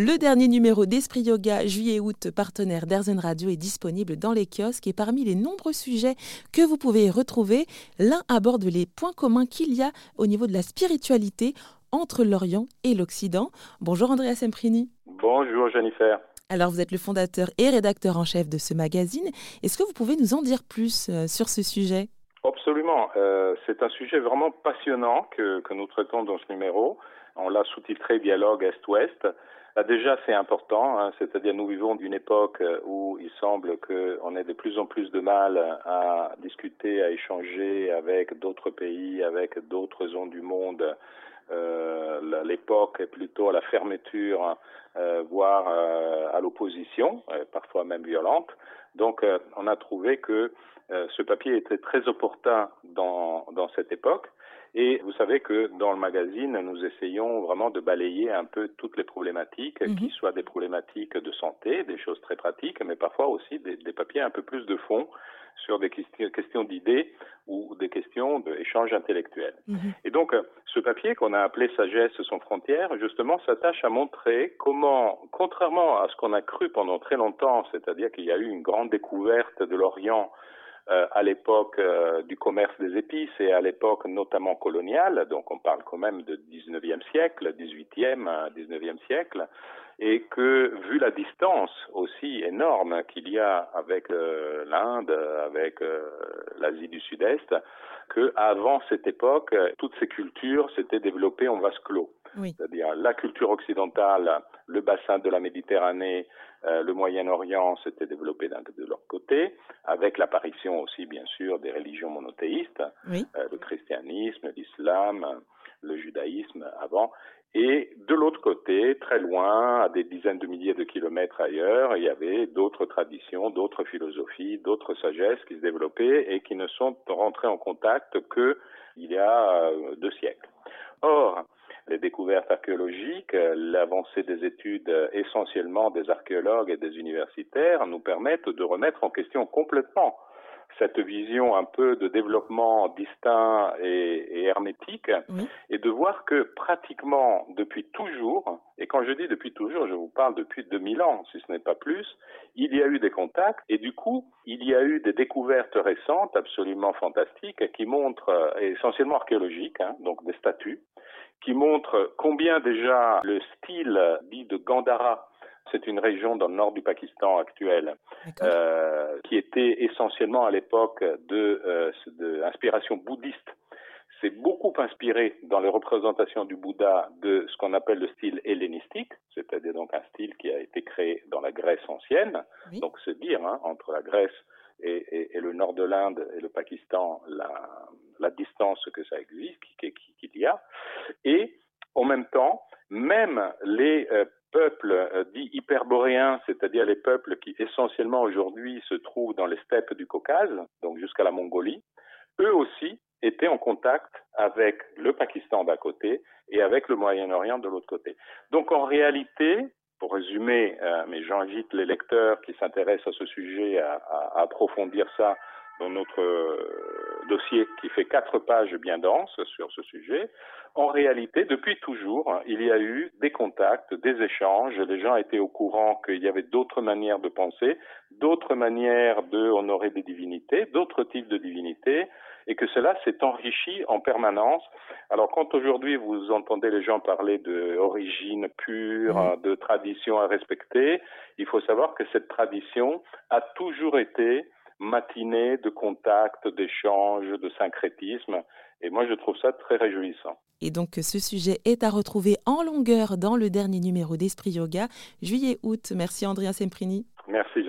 Le dernier numéro d'Esprit Yoga juillet-août, partenaire d'Airzen Radio, est disponible dans les kiosques et parmi les nombreux sujets que vous pouvez retrouver, l'un aborde les points communs qu'il y a au niveau de la spiritualité entre l'Orient et l'Occident. Bonjour Andrea Semprini. Bonjour Jennifer. Alors vous êtes le fondateur et rédacteur en chef de ce magazine. Est-ce que vous pouvez nous en dire plus euh, sur ce sujet? Absolument. Euh, c'est un sujet vraiment passionnant que, que, nous traitons dans ce numéro. On l'a sous-titré Dialogue Est-Ouest. Là, déjà, c'est important, hein, c'est-à-dire nous vivons d'une époque où il semble qu'on ait de plus en plus de mal à discuter, à échanger avec d'autres pays, avec d'autres zones du monde. Euh, l'époque est plutôt à la fermeture, euh, voire euh, à l'opposition, euh, parfois même violente. Donc, euh, on a trouvé que euh, ce papier était très opportun dans, dans cette époque. Et vous savez que dans le magazine, nous essayons vraiment de balayer un peu toutes les problématiques, mm -hmm. qui soient des problématiques de santé, des choses très pratiques, mais parfois aussi des, des papiers un peu plus de fond sur des questions, d'idées ou des questions d'échange intellectuel. Mm -hmm. Et donc, ce papier qu'on a appelé Sagesse sans frontières, justement, s'attache à montrer comment, contrairement à ce qu'on a cru pendant très longtemps, c'est-à-dire qu'il y a eu une grande découverte de l'Orient euh, à l'époque euh, du commerce des épices et à l'époque notamment coloniale, donc on parle quand même de 19e siècle, 18e, 19e siècle, et que vu la distance aussi énorme qu'il y a avec euh, l'Inde, avec l'Asie du Sud-Est, que avant cette époque, toutes ces cultures s'étaient développées en vase clos. Oui. C'est-à-dire la culture occidentale, le bassin de la Méditerranée, euh, le Moyen-Orient s'était développé de leur côté, avec l'apparition aussi, bien sûr, des religions monothéistes, oui. euh, le christianisme, l'islam, le judaïsme avant. Et de l'autre côté, très loin, à des dizaines de milliers de kilomètres ailleurs, il y avait d'autres traditions, d'autres philosophies, d'autres sagesses qui se développaient et qui ne sont rentrées en contact que il y a euh, deux siècles. Or, les découvertes archéologiques, l'avancée des études essentiellement des archéologues et des universitaires nous permettent de remettre en question complètement cette vision un peu de développement distinct et, et hermétique oui. et de voir que pratiquement depuis toujours, et quand je dis depuis toujours, je vous parle depuis 2000 ans, si ce n'est pas plus, il y a eu des contacts et du coup, il y a eu des découvertes récentes absolument fantastiques qui montrent, euh, essentiellement archéologiques, hein, donc des statues, qui montrent combien déjà le style dit de Gandhara c'est une région dans le nord du Pakistan actuel, euh, qui était essentiellement à l'époque de, euh, de inspiration bouddhiste. C'est beaucoup inspiré dans les représentations du Bouddha de ce qu'on appelle le style hellénistique, c'est-à-dire donc un style qui a été créé dans la Grèce ancienne. Oui. Donc c'est dire hein, entre la Grèce et, et, et, le nord de l'Inde et le Pakistan la, la distance que ça existe, qu'il qui, qui y a. Et en même temps, même les euh, peuples euh, dits hyperboréens, c'est-à-dire les peuples qui essentiellement aujourd'hui se trouvent dans les steppes du Caucase, donc jusqu'à la Mongolie, eux aussi étaient en contact avec le Pakistan d'un côté et avec le Moyen-Orient de l'autre côté. Donc en réalité, pour résumer, euh, mais j'invite les lecteurs qui s'intéressent à ce sujet à, à, approfondir ça dans notre euh, dossier qui fait quatre pages bien denses sur ce sujet. En réalité, depuis toujours, il y a eu des contacts, des échanges. Les gens étaient au courant qu'il y avait d'autres manières de penser, d'autres manières de honorer des divinités, d'autres types de divinités, et que cela s'est enrichi en permanence. Alors quand aujourd'hui vous entendez les gens parler d'origine pure, mmh. de tradition à respecter, il faut savoir que cette tradition a toujours été matinée de contact, d'échange, de syncrétisme. Et moi, je trouve ça très réjouissant. Et donc, ce sujet est à retrouver en longueur dans le dernier numéro d'Esprit Yoga, juillet-août. Merci, Andrea Semprini. Merci.